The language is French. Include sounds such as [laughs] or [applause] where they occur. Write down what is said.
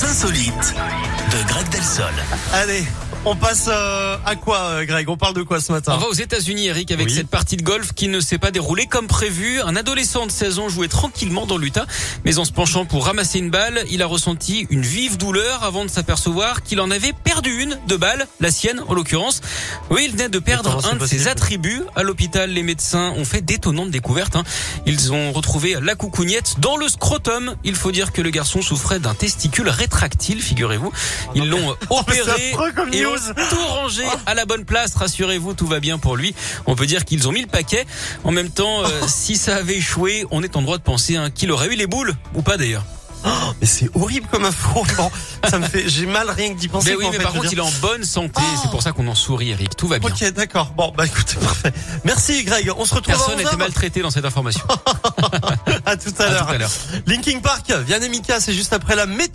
Les insolites de Greg Delsol. Allez, on passe euh, à quoi, euh, Greg On parle de quoi ce matin On va aux États-Unis, Eric, avec Oui. cette partie de golf qui ne s'est pas déroulée comme prévu. Un adolescent de 16 ans jouait tranquillement dans l'Utah, mais en se penchant pour ramasser une balle, il a ressenti une vive douleur avant de s'apercevoir qu'il en avait perdu une de balle, la sienne en l'occurrence. Oui, il venait de perdre un de ses attributs. À l'hôpital, les médecins ont fait d'étonnantes découvertes. hein. Ils ont retrouvé la coucougnette dans le scrotum. Il faut dire que le garçon souffrait d'un testicule rétractile, figurez-vous. Ils l'ont [laughs] opéré Oh, news. tout rangé à la bonne place. Rassurez-vous, tout va bien pour lui. On peut dire qu'ils ont mis le paquet. En même temps, euh, [laughs] si ça avait échoué, on est en droit de penser hein, qu'il aurait eu les boules ou pas d'ailleurs. Mais c'est horrible comme info. Bon, ça me fait, j'ai mal rien que d'y penser. Mais oui, mais fait, par contre, il est en bonne santé. Oh. C'est pour ça qu'on en sourit, Eric. Tout va bien. Ok, d'accord. Bon, bah écoutez, parfait. Merci, Greg. On se retrouve Personne à n'était 11 maltraité dans cette information. [laughs] À tout à À l'heure. tout à l'heure. Linking Park, Vianney Mika, c'est juste après la météo.